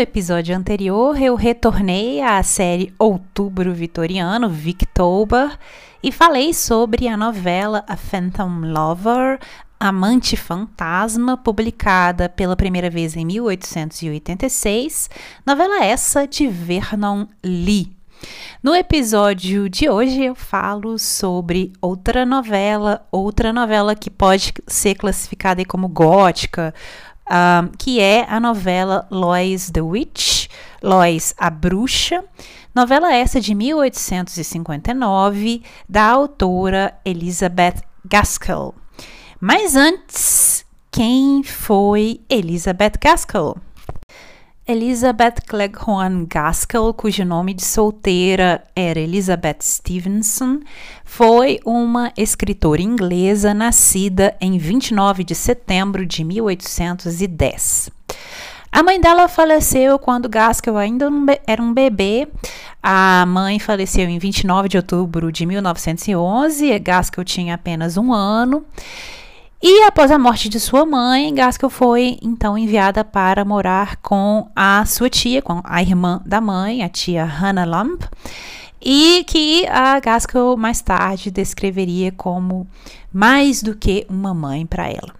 Episódio anterior, eu retornei à série Outubro Vitoriano, Victober, e falei sobre a novela A Phantom Lover, Amante Fantasma, publicada pela primeira vez em 1886, novela essa de Vernon Lee. No episódio de hoje eu falo sobre outra novela, outra novela que pode ser classificada como gótica, que é a novela Lois the Witch, Lois a Bruxa, novela essa de 1859, da autora Elizabeth Gaskell. Mas antes, quem foi Elizabeth Gaskell? Elizabeth Cleghorn Gaskell, cujo nome de solteira era Elizabeth Stevenson, foi uma escritora inglesa nascida em 29 de setembro de 1810. A mãe dela faleceu quando Gaskell ainda era um bebê. A mãe faleceu em 29 de outubro de 1911. Gaskell tinha apenas um ano. E após a morte de sua mãe, Gaskell foi então enviada para morar com a sua tia, com a irmã da mãe, a tia Hannah Lump, e que a Gaskell mais tarde descreveria como mais do que uma mãe para ela.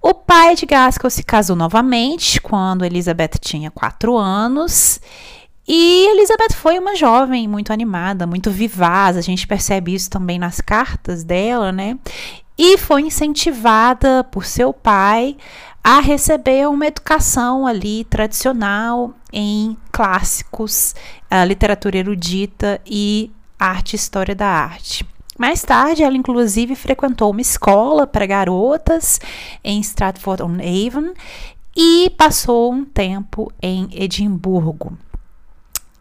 O pai de Gaskell se casou novamente quando Elizabeth tinha quatro anos. E Elizabeth foi uma jovem muito animada, muito vivaz, a gente percebe isso também nas cartas dela, né? E foi incentivada por seu pai a receber uma educação ali tradicional em clássicos, literatura erudita e arte e história da arte. Mais tarde, ela inclusive frequentou uma escola para garotas em Stratford-on-Avon e passou um tempo em Edimburgo.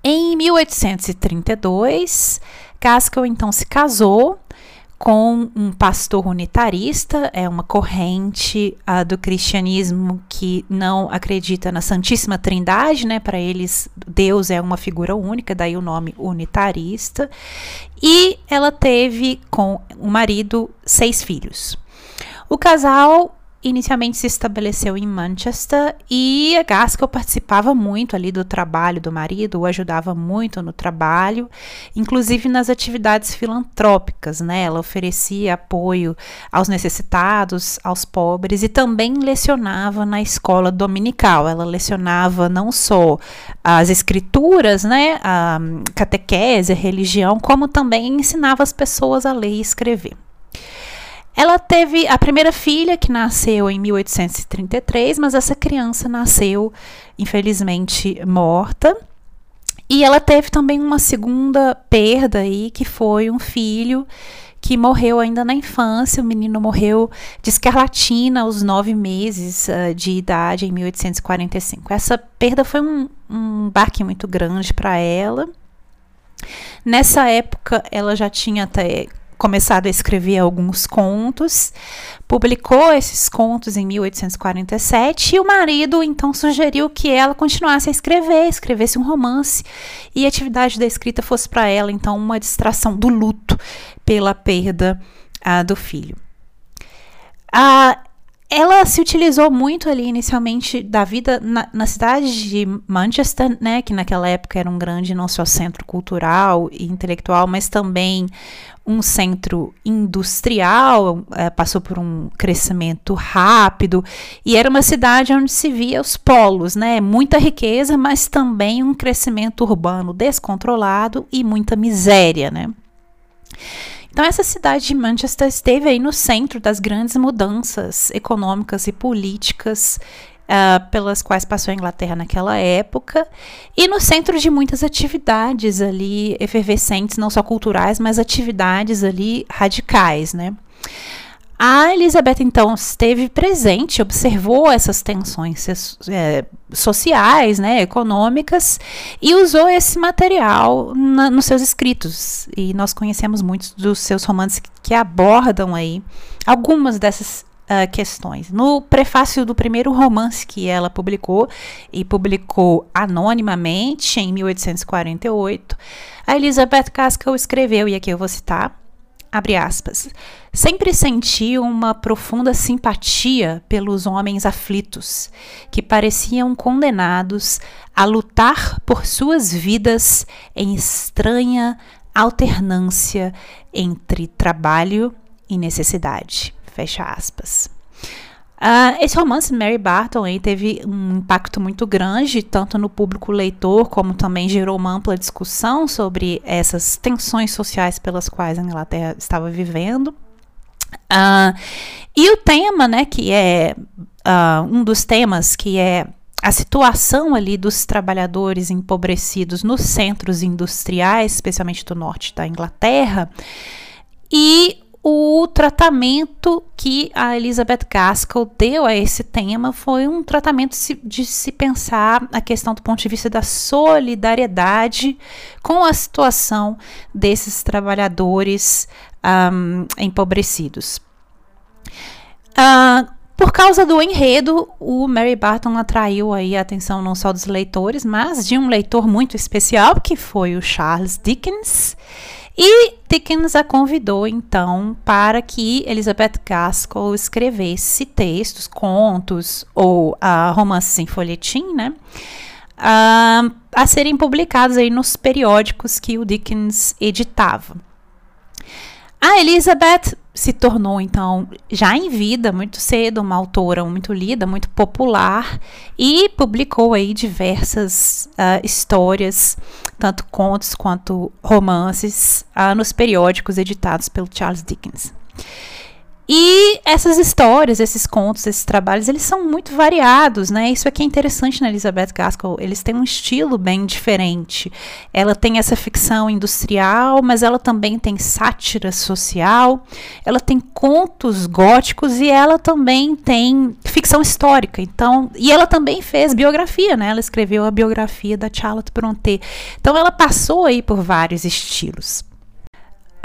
Em 1832, Gaskell então se casou com um pastor unitarista, é uma corrente uh, do cristianismo que não acredita na Santíssima Trindade, né? Para eles, Deus é uma figura única, daí o nome unitarista. E ela teve com o marido seis filhos. O casal inicialmente se estabeleceu em Manchester e a Gaskell participava muito ali do trabalho do marido, o ajudava muito no trabalho, inclusive nas atividades filantrópicas, né? Ela oferecia apoio aos necessitados, aos pobres e também lecionava na escola dominical. Ela lecionava não só as escrituras, né, a catequese, a religião, como também ensinava as pessoas a ler e escrever. Ela teve a primeira filha que nasceu em 1833, mas essa criança nasceu infelizmente morta. E ela teve também uma segunda perda aí, que foi um filho que morreu ainda na infância. O menino morreu de escarlatina aos nove meses uh, de idade, em 1845. Essa perda foi um, um baque muito grande para ela. Nessa época, ela já tinha até começado a escrever alguns contos, publicou esses contos em 1847 e o marido então sugeriu que ela continuasse a escrever, escrevesse um romance e a atividade da escrita fosse para ela então uma distração do luto pela perda ah, do filho. Ah, ela se utilizou muito ali inicialmente da vida na, na, cidade de Manchester, né, que naquela época era um grande não só centro cultural e intelectual, mas também um centro industrial, é, passou por um crescimento rápido e era uma cidade onde se via os polos, né, muita riqueza, mas também um crescimento urbano descontrolado e muita miséria, né. Então, essa cidade de Manchester esteve aí no centro das grandes mudanças econômicas e políticas uh, pelas quais passou a Inglaterra naquela época, e no centro de muitas atividades ali efervescentes, não só culturais, mas atividades ali radicais, né? A Elizabeth, então, esteve presente, observou essas tensões é, sociais, né, econômicas, e usou esse material na, nos seus escritos. E nós conhecemos muitos dos seus romances que, que abordam aí algumas dessas uh, questões. No prefácio do primeiro romance que ela publicou, e publicou anonimamente em 1848, a Elizabeth Gaskell escreveu, e aqui eu vou citar, abre aspas, sempre senti uma profunda simpatia pelos homens aflitos, que pareciam condenados a lutar por suas vidas em estranha alternância entre trabalho e necessidade. Fecha aspas. Uh, esse romance Mary Barton aí, teve um impacto muito grande, tanto no público leitor, como também gerou uma ampla discussão sobre essas tensões sociais pelas quais a Inglaterra estava vivendo. Uh, e o tema, né, que é uh, um dos temas, que é a situação ali dos trabalhadores empobrecidos nos centros industriais, especialmente do norte da Inglaterra, e o tratamento que a Elizabeth Gaskell deu a esse tema foi um tratamento de se pensar a questão do ponto de vista da solidariedade com a situação desses trabalhadores um, empobrecidos. Uh, por causa do enredo, o Mary Barton atraiu aí a atenção não só dos leitores, mas de um leitor muito especial, que foi o Charles Dickens. E Dickens a convidou então para que Elizabeth Gaskell escrevesse textos, contos ou uh, romances em folhetim, né? Uh, a serem publicados aí nos periódicos que o Dickens editava. A Elizabeth se tornou, então, já em vida, muito cedo, uma autora muito lida, muito popular e publicou aí diversas uh, histórias, tanto contos quanto romances, uh, nos periódicos editados pelo Charles Dickens. E essas histórias, esses contos, esses trabalhos, eles são muito variados, né? Isso aqui é interessante na Elizabeth Gaskell. Eles têm um estilo bem diferente. Ela tem essa ficção industrial, mas ela também tem sátira social. Ela tem contos góticos e ela também tem ficção histórica. Então, e ela também fez biografia, né? Ela escreveu a biografia da Charlotte Brontë. Então, ela passou aí por vários estilos.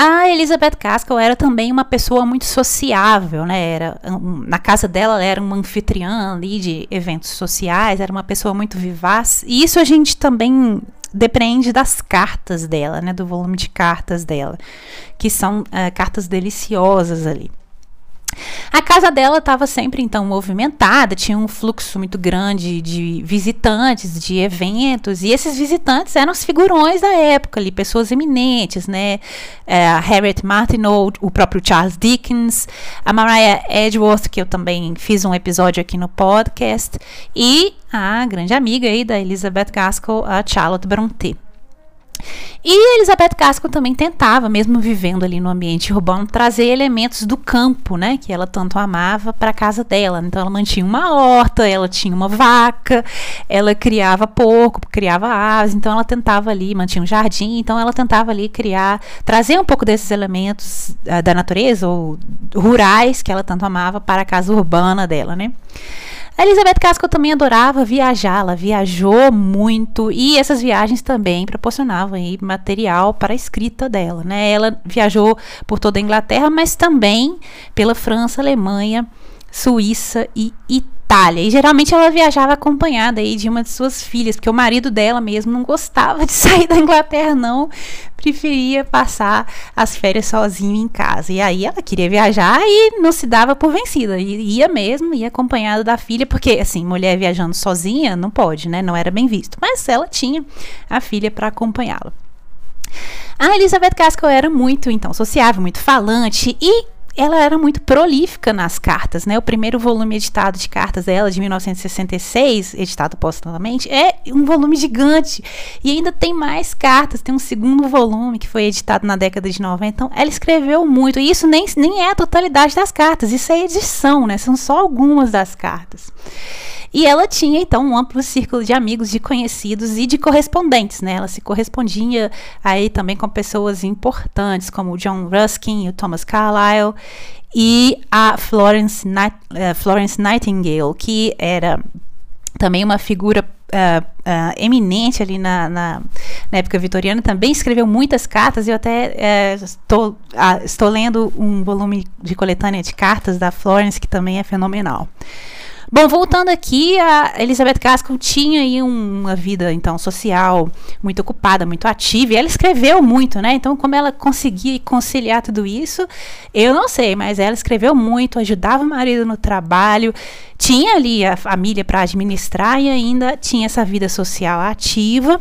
A Elizabeth Gaskell era também uma pessoa muito sociável, né? Era, na casa dela ela era uma anfitriã ali de eventos sociais, era uma pessoa muito vivaz. E isso a gente também depende das cartas dela, né? Do volume de cartas dela, que são uh, cartas deliciosas ali. A casa dela estava sempre então movimentada, tinha um fluxo muito grande de visitantes, de eventos, e esses visitantes eram os figurões da época ali, pessoas eminentes, né? É, a Harriet Martineau, o próprio Charles Dickens, a Mariah Edgeworth, que eu também fiz um episódio aqui no podcast, e a grande amiga aí da Elizabeth Gaskell, a Charlotte Brontë. E Elizabeth Gaskell também tentava, mesmo vivendo ali no ambiente urbano, trazer elementos do campo, né, que ela tanto amava, para a casa dela. Então ela mantinha uma horta, ela tinha uma vaca, ela criava porco, criava aves, então ela tentava ali, mantinha um jardim, então ela tentava ali criar, trazer um pouco desses elementos uh, da natureza ou rurais que ela tanto amava para a casa urbana dela, né? A Elizabeth Casco também adorava viajar, ela viajou muito e essas viagens também proporcionavam aí material para a escrita dela, né? Ela viajou por toda a Inglaterra, mas também pela França, Alemanha, Suíça e Itália. Itália. E geralmente ela viajava acompanhada aí de uma de suas filhas, porque o marido dela mesmo não gostava de sair da Inglaterra, não. Preferia passar as férias sozinho em casa. E aí ela queria viajar e não se dava por vencida. E ia mesmo, ia acompanhada da filha, porque assim, mulher viajando sozinha não pode, né? Não era bem visto. Mas ela tinha a filha para acompanhá-la. A Elizabeth Gaskell era muito, então, sociável, muito falante e ela era muito prolífica nas cartas, né? O primeiro volume editado de cartas dela, de 1966, editado postumamente, é um volume gigante. E ainda tem mais cartas, tem um segundo volume que foi editado na década de 90. Então, ela escreveu muito. E isso nem, nem é a totalidade das cartas, isso é edição, né? São só algumas das cartas. E ela tinha, então, um amplo círculo de amigos, de conhecidos e de correspondentes, né? Ela se correspondia aí também com pessoas importantes, como o John Ruskin, o Thomas Carlyle e a Florence, Night, uh, Florence Nightingale, que era também uma figura uh, uh, eminente ali na, na, na, época vitoriana, também escreveu muitas cartas. Eu até uh, estou, uh, estou lendo um volume de coletânea de cartas da Florence, que também é fenomenal. Bom, voltando aqui, a Elizabeth Gaskell tinha aí uma vida então social muito ocupada, muito ativa, e ela escreveu muito, né? Então, como ela conseguia conciliar tudo isso, eu não sei, mas ela escreveu muito, ajudava o marido no trabalho, tinha ali a família para administrar e ainda tinha essa vida social ativa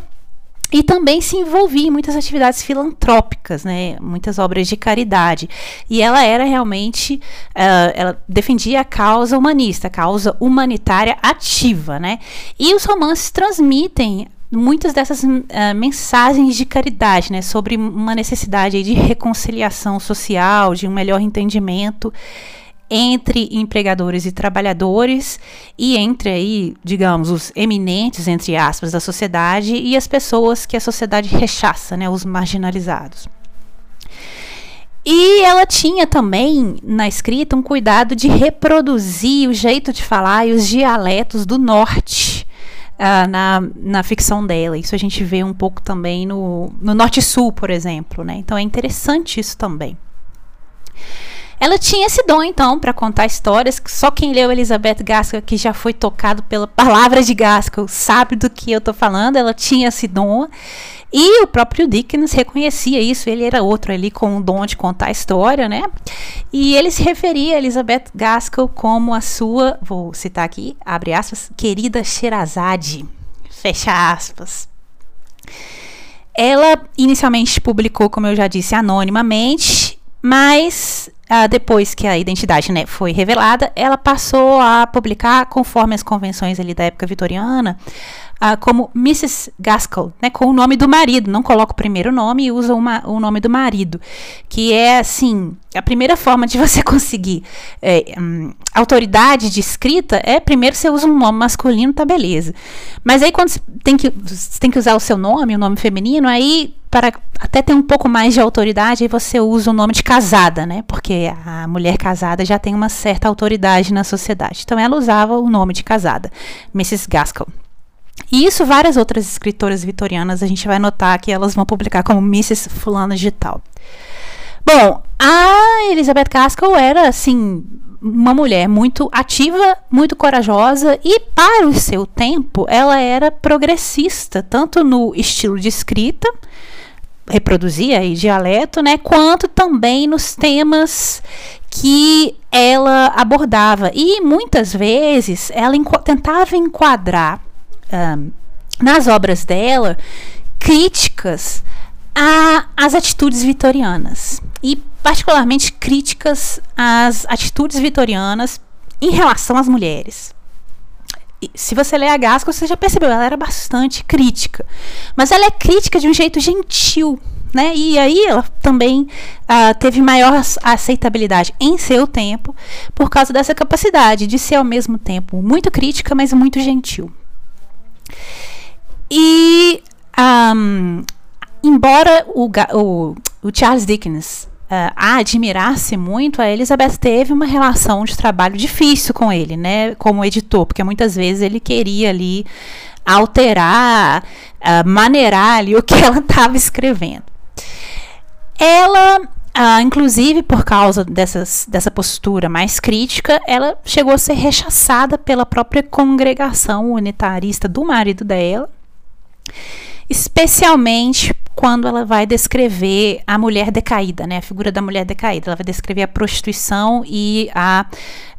e também se envolvia em muitas atividades filantrópicas, né, muitas obras de caridade. E ela era realmente, uh, ela defendia a causa humanista, a causa humanitária ativa, né? E os romances transmitem muitas dessas uh, mensagens de caridade, né, sobre uma necessidade de reconciliação social, de um melhor entendimento entre empregadores e trabalhadores e entre aí, digamos, os eminentes, entre aspas, da sociedade e as pessoas que a sociedade rechaça, né, os marginalizados. E ela tinha também na escrita um cuidado de reproduzir o jeito de falar e os dialetos do norte uh, na, na ficção dela. Isso a gente vê um pouco também no, no Norte-Sul, por exemplo. Né? Então é interessante isso também. Ela tinha esse dom, então, para contar histórias. Só quem leu Elizabeth Gaskell, que já foi tocado pela palavra de Gaskell, sabe do que eu estou falando. Ela tinha esse dom. E o próprio Dickens reconhecia isso, ele era outro ali com o dom de contar história, né? E ele se referia a Elizabeth Gaskell como a sua, vou citar aqui, abre aspas, querida Sherazade, fecha aspas. Ela inicialmente publicou, como eu já disse, anonimamente, mas Uh, depois que a identidade né, foi revelada, ela passou a publicar, conforme as convenções ali da época vitoriana, uh, como Mrs. Gaskell, né, com o nome do marido. Não coloca o primeiro nome e usa uma, o nome do marido. Que é, assim, a primeira forma de você conseguir é, hum, autoridade de escrita é primeiro você usa um nome masculino, tá beleza. Mas aí quando você tem que, você tem que usar o seu nome, o nome feminino, aí para até ter um pouco mais de autoridade, aí você usa o nome de casada, né? Porque a mulher casada já tem uma certa autoridade na sociedade. Então ela usava o nome de casada, Mrs. Gaskell. E isso várias outras escritoras vitorianas a gente vai notar que elas vão publicar como Mrs. Fulana de tal. Bom, a Elizabeth Gaskell era assim uma mulher muito ativa, muito corajosa e para o seu tempo ela era progressista, tanto no estilo de escrita reproduzia aí dialeto, né, quanto também nos temas que ela abordava. E muitas vezes ela tentava enquadrar nas obras dela críticas às atitudes vitorianas e particularmente críticas às atitudes vitorianas em relação às mulheres. se você ler a Gaskell, você já percebeu, ela era bastante crítica. Mas ela é crítica de um jeito gentil, né? E aí ela também uh, teve maior aceitabilidade em seu tempo por causa dessa capacidade de ser ao mesmo tempo muito crítica, mas muito gentil. E um, embora o, o, o, Charles Dickens uh, admirasse muito, a Elizabeth teve uma relação de trabalho difícil com ele, né, como editor, porque muitas vezes ele queria ali alterar, uh, maneirar ali o que ela estava escrevendo. Ela ah, inclusive, por causa dessas, dessa postura mais crítica, ela chegou a ser rechaçada pela própria congregação unitarista do marido dela, especialmente quando ela vai descrever a mulher decaída, né, a figura da mulher decaída. Ela vai descrever a prostituição e a,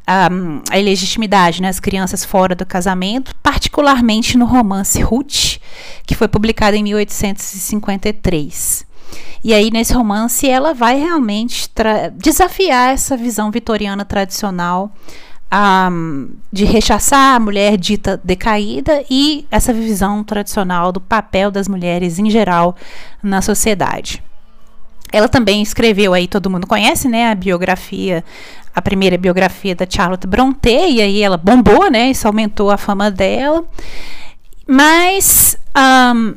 a, a ilegitimidade, né, as crianças fora do casamento, particularmente no romance Ruth, que foi publicado em 1853. E aí, nesse romance, ela vai realmente desafiar essa visão vitoriana tradicional um, de rechaçar a mulher dita decaída e essa visão tradicional do papel das mulheres em geral na sociedade. Ela também escreveu aí, todo mundo conhece, né, a biografia, a primeira biografia da Charlotte Brontë, e aí ela bombou, né, isso aumentou a fama dela. Mas um,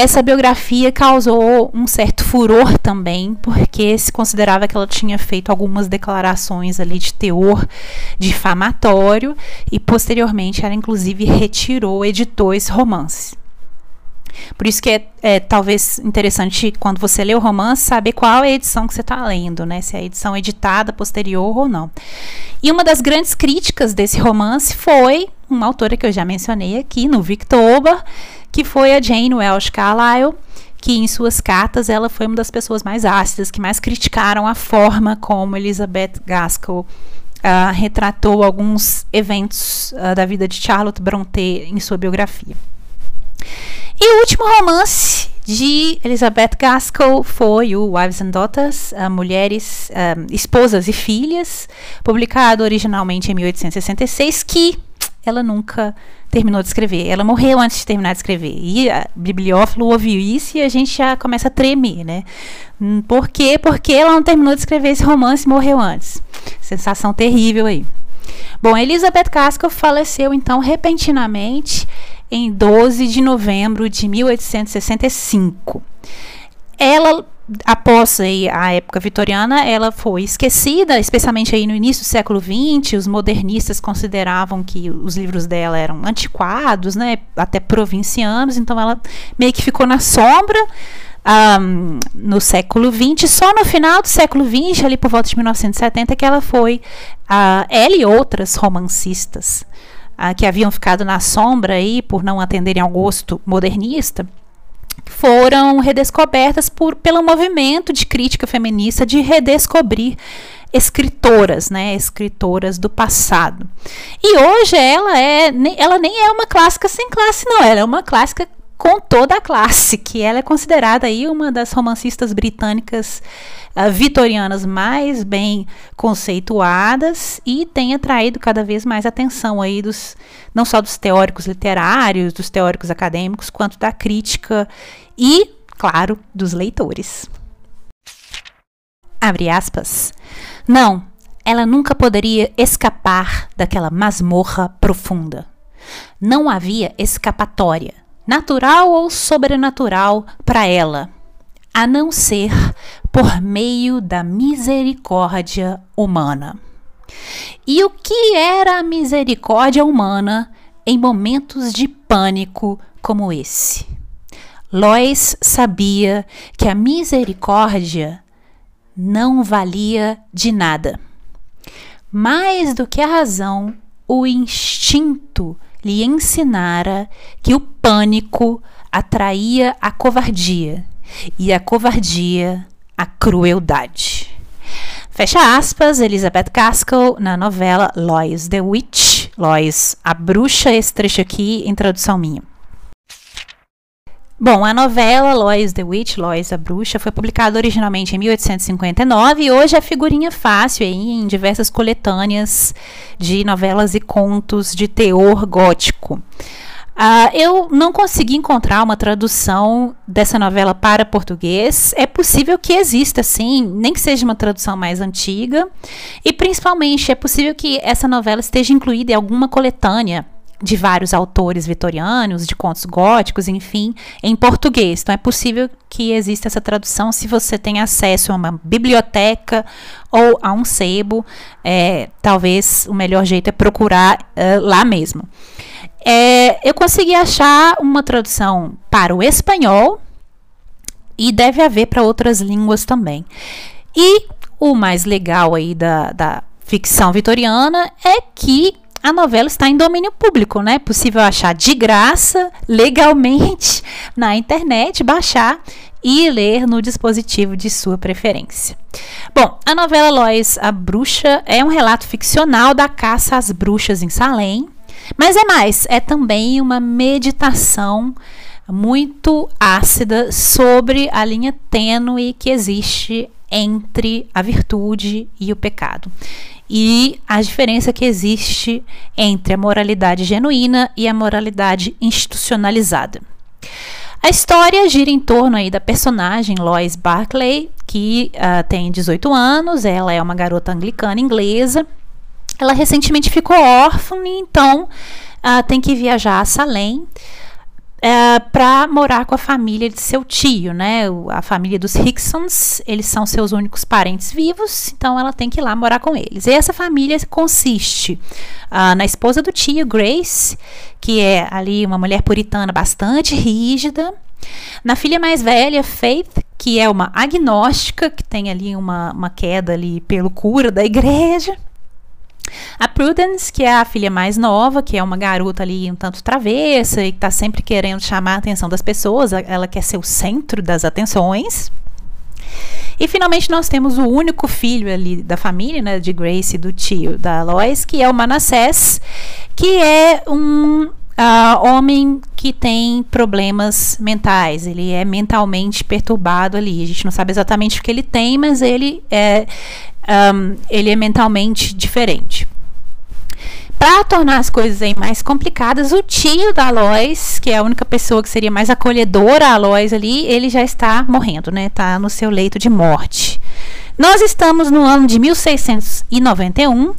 essa biografia causou um certo furor também, porque se considerava que ela tinha feito algumas declarações ali de teor difamatório e posteriormente ela inclusive retirou, editou esse romance. Por isso que é, é, talvez interessante quando você lê o romance saber qual é a edição que você está lendo, né? Se é a edição editada posterior ou não. E uma das grandes críticas desse romance foi uma autora que eu já mencionei aqui, no Victober, que foi a Jane Welsh Carlyle, que em suas cartas ela foi uma das pessoas mais ácidas, que mais criticaram a forma como Elizabeth Gaskell uh, retratou alguns eventos uh, da vida de Charlotte Brontë em sua biografia. E o último romance de Elizabeth Gaskell foi o Wives and Daughters, uh, Mulheres, Esposas e Filhas, publicado originalmente em 1866, que ela nunca terminou de escrever. Ela morreu antes de terminar de escrever. E a bibliófilo ouviu isso e a gente já começa a tremer, né? Hum, por quê? Porque ela não terminou de escrever esse romance e morreu antes. Sensação terrível aí. Bom, Elizabeth Gaskell faleceu então repentinamente em 12 de novembro de 1865. Ela após aí, a época vitoriana, ela foi esquecida, especialmente aí no início do século XX, os modernistas consideravam que os livros dela eram antiquados, né, até provincianos, então ela meio que ficou na sombra um, no século XX, só no final do século XX, ali por volta de 1970, que ela foi, uh, ela e outras romancistas uh, que haviam ficado na sombra aí por não atenderem ao gosto modernista, foram redescobertas por, pelo movimento de crítica feminista de redescobrir escritoras, né, escritoras do passado. E hoje ela é, ela nem é uma clássica sem classe, não, ela é uma clássica com toda a classe, que ela é considerada aí uma das romancistas britânicas uh, vitorianas mais bem conceituadas e tem atraído cada vez mais atenção aí dos não só dos teóricos literários, dos teóricos acadêmicos, quanto da crítica e, claro, dos leitores. Abre aspas. Não, ela nunca poderia escapar daquela masmorra profunda. Não havia escapatória natural ou sobrenatural para ela, a não ser por meio da misericórdia humana. E o que era a misericórdia humana em momentos de pânico como esse? Lois sabia que a misericórdia não valia de nada. Mais do que a razão, o instinto lhe ensinara que o pânico atraía a covardia e a covardia a crueldade. Fecha aspas, Elizabeth Gaskell na novela Lois the Witch, Lois, a bruxa, esse trecho aqui em tradução minha. Bom, a novela Lois the Witch, Lois a Bruxa, foi publicada originalmente em 1859 e hoje é figurinha fácil aí em diversas coletâneas de novelas e contos de teor gótico. Uh, eu não consegui encontrar uma tradução dessa novela para português. É possível que exista, sim, nem que seja uma tradução mais antiga. E principalmente é possível que essa novela esteja incluída em alguma coletânea de vários autores vitorianos, de contos góticos, enfim, em português. Então é possível que exista essa tradução se você tem acesso a uma biblioteca ou a um sebo. É, talvez o melhor jeito é procurar uh, lá mesmo. É, eu consegui achar uma tradução para o espanhol e deve haver para outras línguas também. E o mais legal aí da, da ficção vitoriana é que a novela está em domínio público, né? É possível achar de graça, legalmente, na internet, baixar e ler no dispositivo de sua preferência. Bom, a novela Lois, a Bruxa, é um relato ficcional da caça às bruxas em Salem, mas é mais, é também uma meditação muito ácida sobre a linha tênue que existe entre a virtude e o pecado e a diferença que existe entre a moralidade genuína e a moralidade institucionalizada. A história gira em torno aí da personagem Lois Barclay, que uh, tem 18 anos, ela é uma garota anglicana inglesa. Ela recentemente ficou órfã, então uh, tem que viajar a Salem é, para morar com a família de seu tio, né? A família dos Hicksons, eles são seus únicos parentes vivos, então ela tem que ir lá morar com eles. E essa família consiste uh, na esposa do tio, Grace, que é ali uma mulher puritana bastante rígida, na filha mais velha, Faith, que é uma agnóstica, que tem ali uma, uma queda ali pelo cura da igreja. A Prudence, que é a filha mais nova, que é uma garota ali um tanto travessa e que está sempre querendo chamar a atenção das pessoas, ela quer ser o centro das atenções. E finalmente nós temos o único filho ali da família, né, de Grace e do tio da Lois, que é o Manassés, que é um uh, homem que tem problemas mentais. Ele é mentalmente perturbado ali. A gente não sabe exatamente o que ele tem, mas ele é um, ele é mentalmente diferente. Para tornar as coisas aí mais complicadas, o tio da Lois, que é a única pessoa que seria mais acolhedora a Lois ali, ele já está morrendo, né? Está no seu leito de morte. Nós estamos no ano de 1691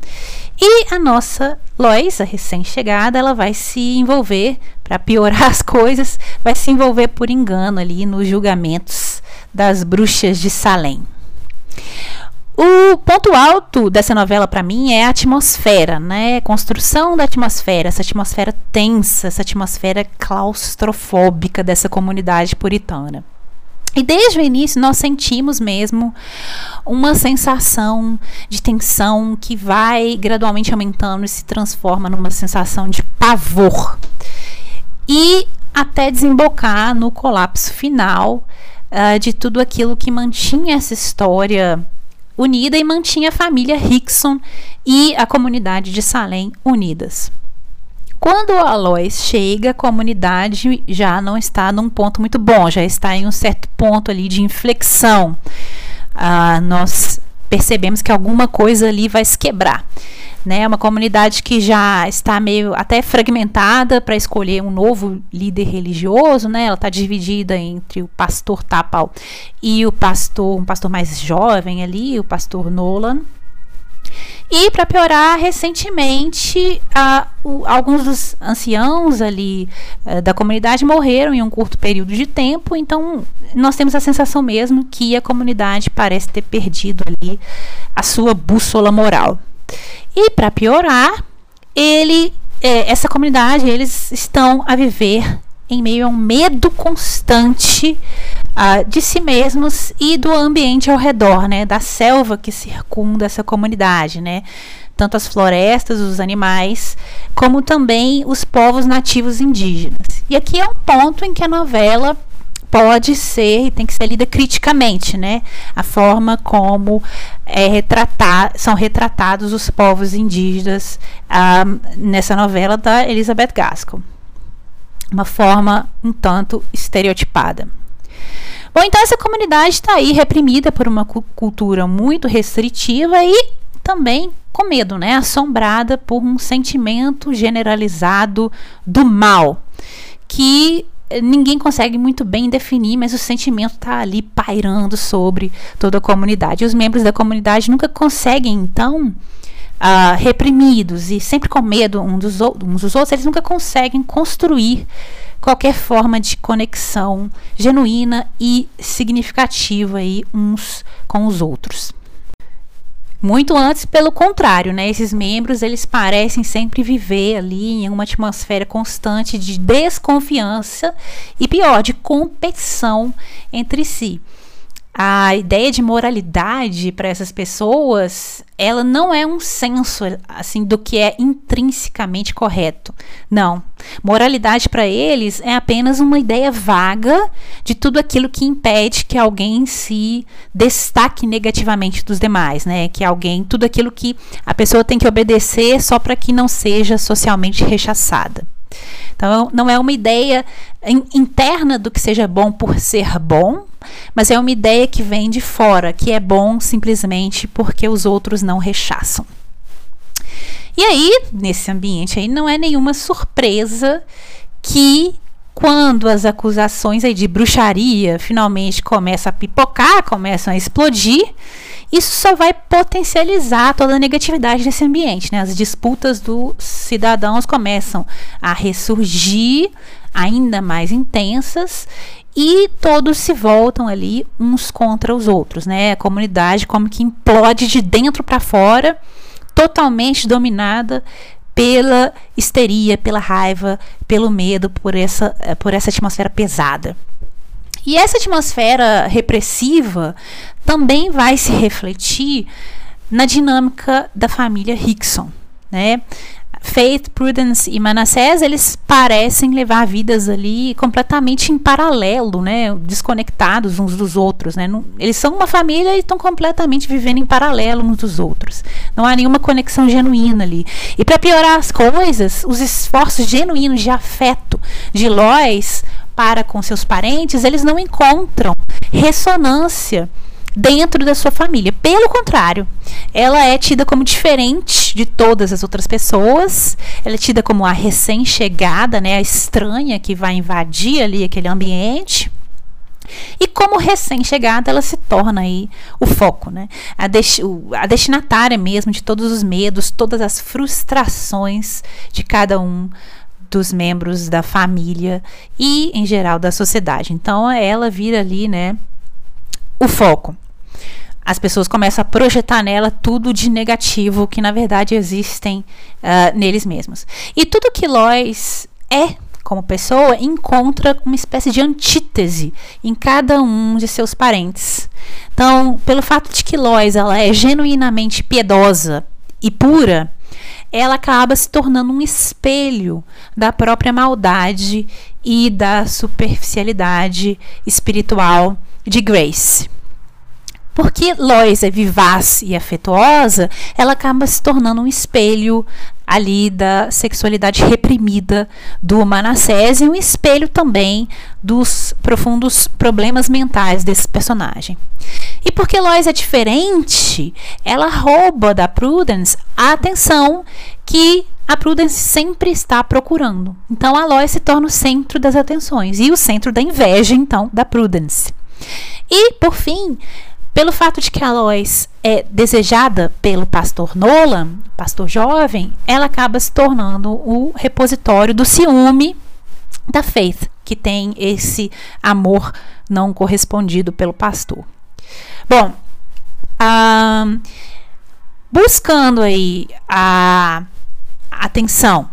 e a nossa Lois, a recém-chegada, ela vai se envolver, para piorar as coisas, vai se envolver por engano ali nos julgamentos das bruxas de Salem. O ponto alto dessa novela para mim é a atmosfera, né? Construção da atmosfera, essa atmosfera tensa, essa atmosfera claustrofóbica dessa comunidade puritana. E desde o início nós sentimos mesmo uma sensação de tensão que vai gradualmente aumentando e se transforma numa sensação de pavor. E até desembocar no colapso final uh, de tudo aquilo que mantinha essa história unida e mantinha a família Rickson e a comunidade de Salem unidas. Quando a Lois chega, a comunidade já não está num ponto muito bom, já está em um certo ponto ali de inflexão. Ah, nós percebemos que alguma coisa ali vai se quebrar né? Uma comunidade que já está meio até fragmentada para escolher um novo líder religioso, né? Ela está dividida entre o pastor Tapal e o pastor, um pastor mais jovem ali, o pastor Nolan. E para piorar, recentemente, a, o, alguns dos anciãos ali uh, da comunidade morreram em um curto período de tempo, então nós temos a sensação mesmo que a comunidade parece ter perdido ali a sua bússola moral. E para piorar, ele, é, essa comunidade, eles estão a viver em meio a um medo constante uh, de si mesmos e do ambiente ao redor, né, da selva que circunda essa comunidade, né, tanto as florestas, os animais, como também os povos nativos indígenas. E aqui é um ponto em que a novela pode ser e tem que ser lida criticamente, né? A forma como é retratar, são retratados os povos indígenas ah, nessa novela da Elizabeth Gaskell. uma forma um tanto estereotipada. Bom, então essa comunidade está aí reprimida por uma cultura muito restritiva e também com medo, né? Assombrada por um sentimento generalizado do mal, que ninguém consegue muito bem definir, mas o sentimento está ali pairando sobre toda a comunidade. Os membros da comunidade nunca conseguem, então, uh, reprimidos e sempre com medo uns dos, uns dos outros, eles nunca conseguem construir qualquer forma de conexão genuína e significativa aí uns com os outros. Muito antes, pelo contrário, né? Esses membros eles parecem sempre viver ali em uma atmosfera constante de desconfiança e pior, de competição entre si a ideia de moralidade para essas pessoas, ela não é um senso assim do que é intrinsecamente correto. Não. Moralidade para eles é apenas uma ideia vaga de tudo aquilo que impede que alguém se destaque negativamente dos demais, né? Que alguém, tudo aquilo que a pessoa tem que obedecer só para que não seja socialmente rechaçada. Então, não é uma ideia interna do que seja bom por ser bom, mas é uma ideia que vem de fora, que é bom simplesmente porque os outros não rechaçam. E aí, nesse ambiente aí, não é nenhuma surpresa que quando as acusações aí de bruxaria finalmente começam a pipocar, começam a explodir, isso só vai potencializar toda a negatividade desse ambiente. Né? As disputas dos cidadãos começam a ressurgir ainda mais intensas e todos se voltam ali uns contra os outros, né? A comunidade como que implode de dentro para fora, totalmente dominada pela histeria, pela raiva, pelo medo, por essa, por essa atmosfera pesada. E essa atmosfera repressiva também vai se refletir na dinâmica da família Hickson, né? Faith, Prudence e Manassés, eles parecem levar vidas ali completamente em paralelo, né? Desconectados uns dos outros, né? Eles são uma família e estão completamente vivendo em paralelo uns dos outros. Não há nenhuma conexão genuína ali. E para piorar as coisas, os esforços genuínos de afeto de Lois para com seus parentes, eles não encontram ressonância dentro da sua família. Pelo contrário, ela é tida como diferente de todas as outras pessoas. Ela é tida como a recém-chegada, né, a estranha que vai invadir ali aquele ambiente. E como recém-chegada, ela se torna aí o foco, né? A, a destinatária mesmo de todos os medos, todas as frustrações de cada um dos membros da família e, em geral, da sociedade. Então, ela vira ali, né, o foco. As pessoas começam a projetar nela tudo de negativo que na verdade existem uh, neles mesmos. E tudo que Lois é como pessoa encontra uma espécie de antítese em cada um de seus parentes. Então, pelo fato de que Lois ela é genuinamente piedosa e pura, ela acaba se tornando um espelho da própria maldade e da superficialidade espiritual de Grace. Porque Lois é vivaz e afetuosa, ela acaba se tornando um espelho ali da sexualidade reprimida do Manassés e um espelho também dos profundos problemas mentais desse personagem. E porque Lois é diferente, ela rouba da Prudence a atenção que a Prudence sempre está procurando. Então a Lois se torna o centro das atenções e o centro da inveja, então, da Prudence. E, por fim, pelo fato de que a Lois é desejada pelo pastor Nolan, pastor jovem, ela acaba se tornando o repositório do ciúme da Faith, que tem esse amor não correspondido pelo pastor. Bom, buscando aí a atenção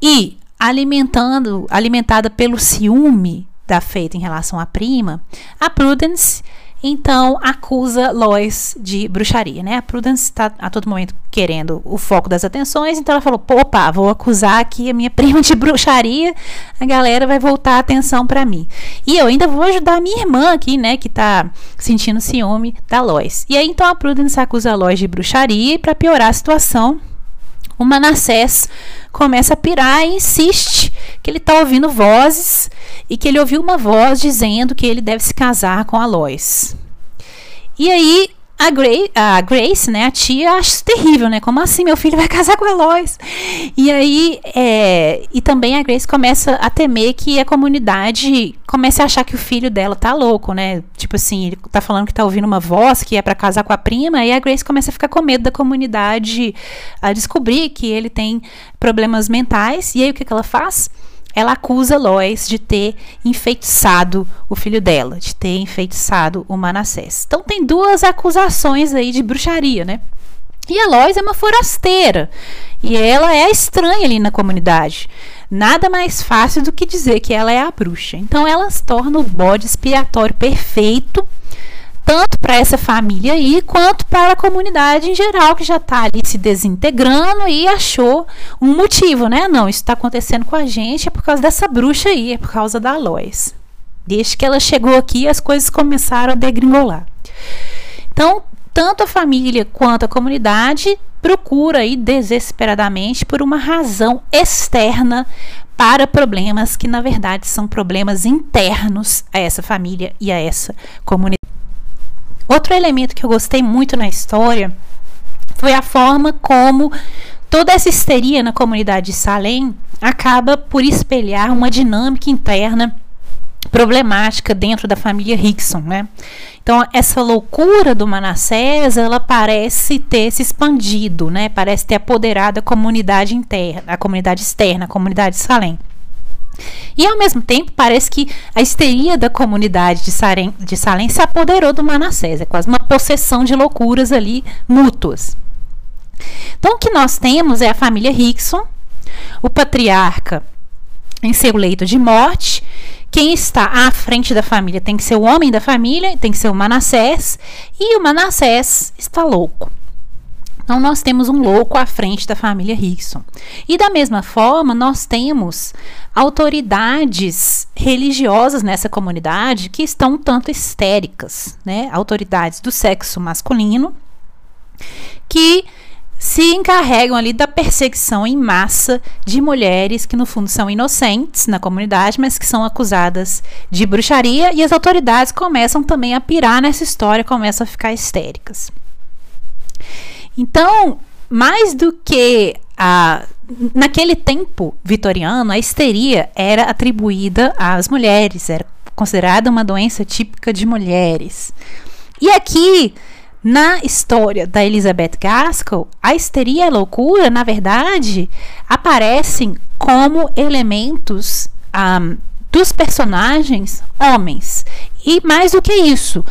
e alimentando, alimentada pelo ciúme da Faith em relação à prima, a Prudence então acusa Lois de bruxaria, né? A Prudence está a todo momento querendo o foco das atenções, então ela falou: opa, vou acusar aqui a minha prima de bruxaria, a galera vai voltar a atenção para mim. E eu ainda vou ajudar a minha irmã aqui, né, que tá sentindo ciúme da Lois. E aí então a Prudence acusa a Lois de bruxaria e para piorar a situação, o Manassés começa a pirar e insiste que ele está ouvindo vozes e que ele ouviu uma voz dizendo que ele deve se casar com a Lois. E aí a Grace, a Grace, né, a tia, acha isso terrível, né? Como assim meu filho vai casar com a Lois? E aí, é, e também a Grace começa a temer que a comunidade comece a achar que o filho dela tá louco, né? Tipo assim, ele tá falando que tá ouvindo uma voz que é para casar com a prima, e a Grace começa a ficar com medo da comunidade a descobrir que ele tem problemas mentais. E aí o que, que ela faz? Ela acusa Lois de ter enfeitiçado o filho dela, de ter enfeitiçado o Manassés. Então tem duas acusações aí de bruxaria, né? E a Lois é uma forasteira. E ela é estranha ali na comunidade. Nada mais fácil do que dizer que ela é a bruxa. Então ela se torna o bode expiatório perfeito tanto para essa família aí, quanto para a comunidade em geral, que já está ali se desintegrando e achou um motivo, né? Não, isso está acontecendo com a gente, é por causa dessa bruxa aí, é por causa da Lois. Desde que ela chegou aqui, as coisas começaram a degringolar. Então, tanto a família quanto a comunidade procura aí desesperadamente por uma razão externa para problemas que na verdade são problemas internos a essa família e a essa comunidade. Outro elemento que eu gostei muito na história foi a forma como toda essa histeria na comunidade de Salem acaba por espelhar uma dinâmica interna problemática dentro da família Rickson, né? Então essa loucura do Manassés, ela parece ter se expandido, né? Parece ter apoderado a comunidade interna, a comunidade externa, a comunidade de Salem. E ao mesmo tempo, parece que a histeria da comunidade de Salem, de Salem se apoderou do Manassés. É quase uma possessão de loucuras ali mútuas. Então, o que nós temos é a família Rickson, o patriarca em seu leito de morte. Quem está à frente da família tem que ser o homem da família, tem que ser o Manassés, e o Manassés está louco. Então, nós temos um louco à frente da família Rickson. E da mesma forma, nós temos autoridades religiosas nessa comunidade que estão um tanto histéricas, né? Autoridades do sexo masculino que se encarregam ali da perseguição em massa de mulheres que no fundo são inocentes na comunidade, mas que são acusadas de bruxaria e as autoridades começam também a pirar nessa história, começam a ficar histéricas. Então, mais do que a naquele tempo vitoriano, a histeria era atribuída às mulheres, era considerada uma doença típica de mulheres. E aqui, na história da Elizabeth Gaskell, a histeria e a loucura, na verdade, aparecem como elementos um, dos personagens homens. E mais do que isso,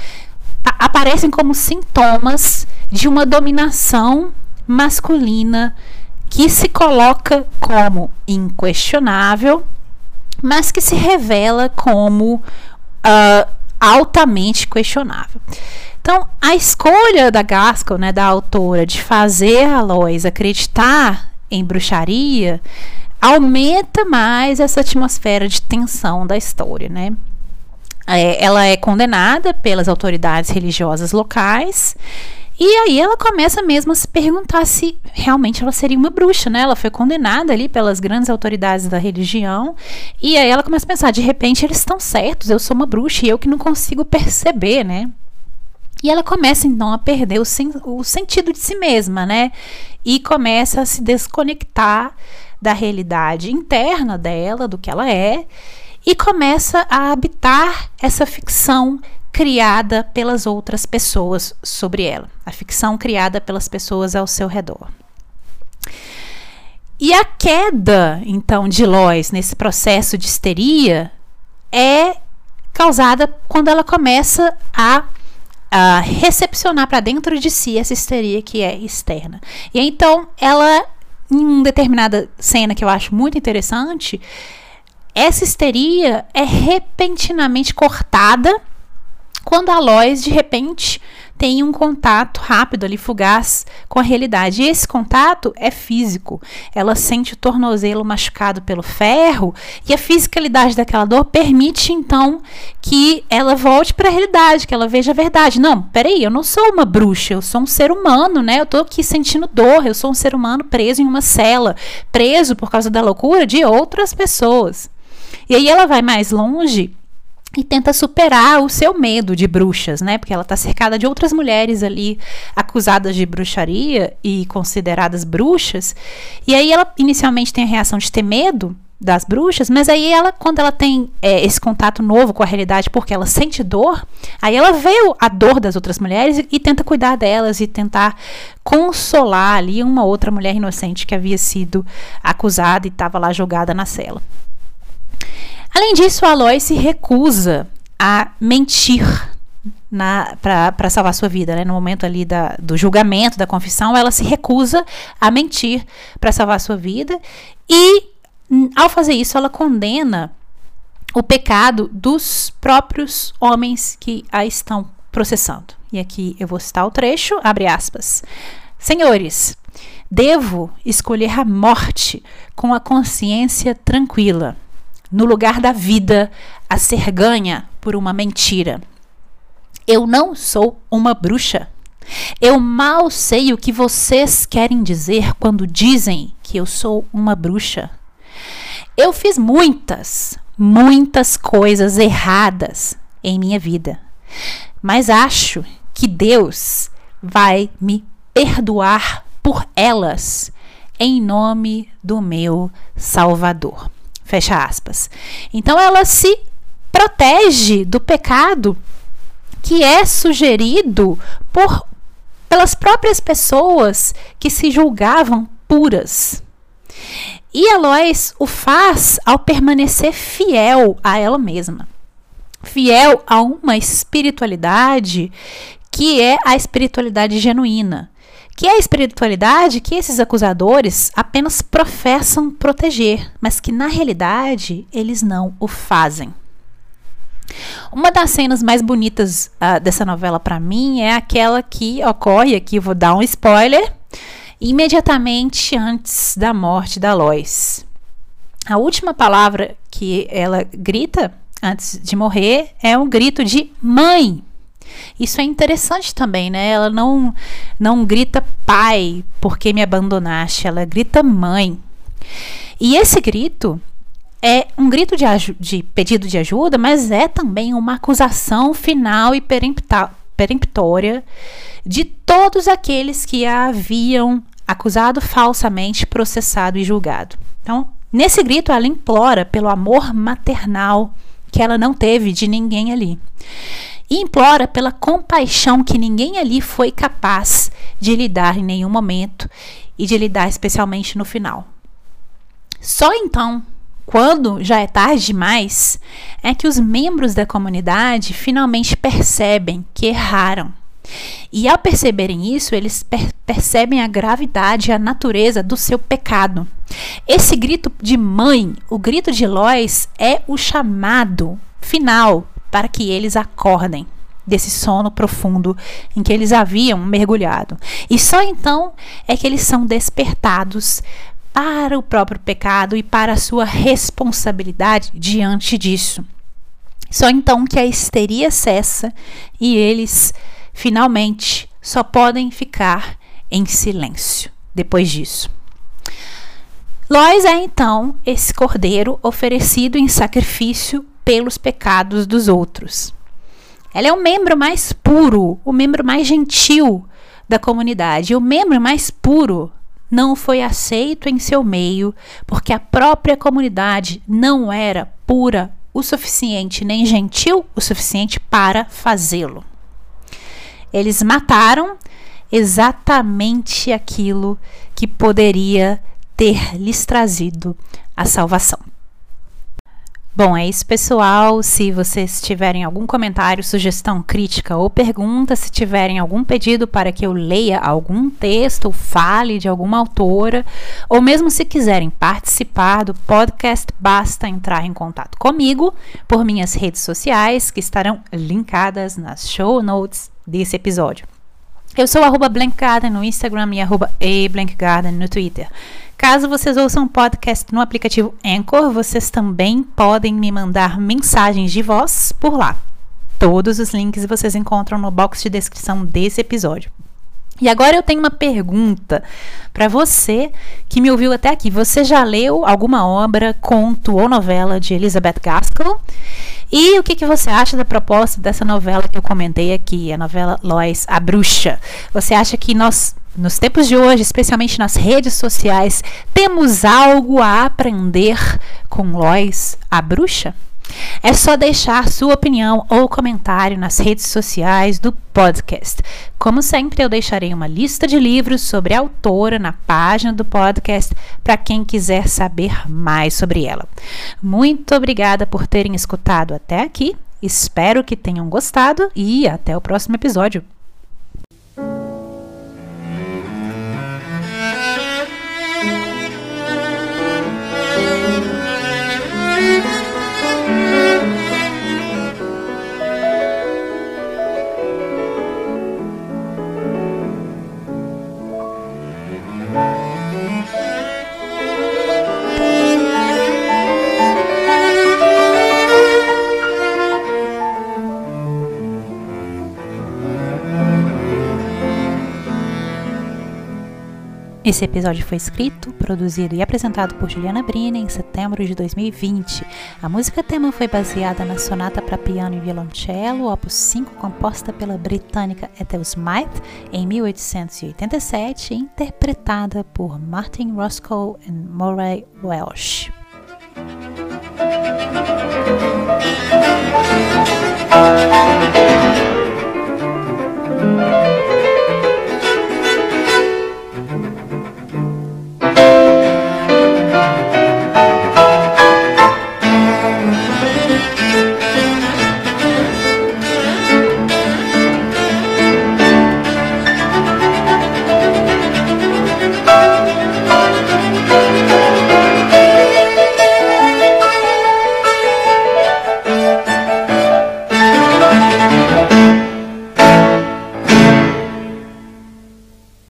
aparecem como sintomas de uma dominação masculina que se coloca como inquestionável, mas que se revela como uh, altamente questionável. Então, a escolha da Gaskell, né, da autora, de fazer a Lois acreditar em bruxaria aumenta mais essa atmosfera de tensão da história, né? É, ela é condenada pelas autoridades religiosas locais e aí ela começa mesmo a se perguntar se realmente ela seria uma bruxa, né? Ela foi condenada ali pelas grandes autoridades da religião. E aí ela começa a pensar, de repente eles estão certos, eu sou uma bruxa e eu que não consigo perceber, né? E ela começa então a perder o, sen o sentido de si mesma, né? E começa a se desconectar da realidade interna dela, do que ela é, e começa a habitar essa ficção criada pelas outras pessoas sobre ela, a ficção criada pelas pessoas ao seu redor. E a queda, então, de Lois nesse processo de histeria é causada quando ela começa a, a recepcionar para dentro de si essa histeria que é externa. E então, ela, em uma determinada cena que eu acho muito interessante, essa histeria é repentinamente cortada quando a Lois, de repente, tem um contato rápido ali, fugaz com a realidade. E esse contato é físico. Ela sente o tornozelo machucado pelo ferro e a fisicalidade daquela dor permite então que ela volte para a realidade, que ela veja a verdade. Não, peraí, eu não sou uma bruxa, eu sou um ser humano, né? Eu tô aqui sentindo dor, eu sou um ser humano preso em uma cela, preso por causa da loucura de outras pessoas. E aí ela vai mais longe e tenta superar o seu medo de bruxas, né? Porque ela está cercada de outras mulheres ali acusadas de bruxaria e consideradas bruxas. E aí ela inicialmente tem a reação de ter medo das bruxas, mas aí ela, quando ela tem é, esse contato novo com a realidade, porque ela sente dor, aí ela vê a dor das outras mulheres e, e tenta cuidar delas e tentar consolar ali uma outra mulher inocente que havia sido acusada e estava lá jogada na cela. Além disso, a Lois se recusa a mentir para salvar sua vida. Né? No momento ali da, do julgamento, da confissão, ela se recusa a mentir para salvar sua vida. E, ao fazer isso, ela condena o pecado dos próprios homens que a estão processando. E aqui eu vou citar o trecho, abre aspas. Senhores, devo escolher a morte com a consciência tranquila no lugar da vida a ser ganha por uma mentira. Eu não sou uma bruxa. Eu mal sei o que vocês querem dizer quando dizem que eu sou uma bruxa. Eu fiz muitas, muitas coisas erradas em minha vida, mas acho que Deus vai me perdoar por elas em nome do meu Salvador. Fecha aspas. Então ela se protege do pecado que é sugerido por pelas próprias pessoas que se julgavam puras. E Eloís o faz ao permanecer fiel a ela mesma, fiel a uma espiritualidade que é a espiritualidade genuína, que é a espiritualidade que esses acusadores apenas professam proteger, mas que na realidade eles não o fazem. Uma das cenas mais bonitas uh, dessa novela para mim é aquela que ocorre aqui, vou dar um spoiler, imediatamente antes da morte da Lois. A última palavra que ela grita antes de morrer é um grito de mãe. Isso é interessante também, né? Ela não, não grita pai porque me abandonaste, ela grita mãe. E esse grito é um grito de, de pedido de ajuda, mas é também uma acusação final e peremptória de todos aqueles que a haviam acusado falsamente, processado e julgado. Então, nesse grito, ela implora pelo amor maternal que ela não teve de ninguém ali e implora pela compaixão que ninguém ali foi capaz de lhe dar em nenhum momento e de lhe dar especialmente no final. Só então, quando já é tarde demais, é que os membros da comunidade finalmente percebem que erraram. E ao perceberem isso, eles per percebem a gravidade e a natureza do seu pecado. Esse grito de mãe, o grito de Lois, é o chamado final para que eles acordem desse sono profundo em que eles haviam mergulhado. E só então é que eles são despertados para o próprio pecado e para a sua responsabilidade diante disso. Só então que a histeria cessa e eles finalmente só podem ficar em silêncio depois disso. Lois é então esse cordeiro oferecido em sacrifício pelos pecados dos outros. Ela é o membro mais puro, o membro mais gentil da comunidade. O membro mais puro não foi aceito em seu meio, porque a própria comunidade não era pura o suficiente, nem gentil o suficiente para fazê-lo. Eles mataram exatamente aquilo que poderia ter lhes trazido a salvação. Bom, é isso, pessoal. Se vocês tiverem algum comentário, sugestão, crítica ou pergunta, se tiverem algum pedido para que eu leia algum texto fale de alguma autora, ou mesmo se quiserem participar do podcast, basta entrar em contato comigo por minhas redes sociais, que estarão linkadas nas show notes desse episódio. Eu sou arroba Garden no Instagram e arroba no Twitter. Caso vocês ouçam podcast no aplicativo Anchor, vocês também podem me mandar mensagens de voz por lá. Todos os links vocês encontram no box de descrição desse episódio. E agora eu tenho uma pergunta para você que me ouviu até aqui. Você já leu alguma obra, conto ou novela de Elizabeth Gaskell? E o que, que você acha da proposta dessa novela que eu comentei aqui, a novela Lois, a Bruxa? Você acha que nós, nos tempos de hoje, especialmente nas redes sociais, temos algo a aprender com Lois, a Bruxa? É só deixar sua opinião ou comentário nas redes sociais do podcast. Como sempre, eu deixarei uma lista de livros sobre a autora na página do podcast para quem quiser saber mais sobre ela. Muito obrigada por terem escutado até aqui. Espero que tenham gostado e até o próximo episódio. Esse episódio foi escrito, produzido e apresentado por Juliana Brina em setembro de 2020. A música tema foi baseada na sonata para piano e violoncelo, opus 5, composta pela britânica Ethel Smythe em 1887, interpretada por Martin Roscoe e Murray Welsh. Música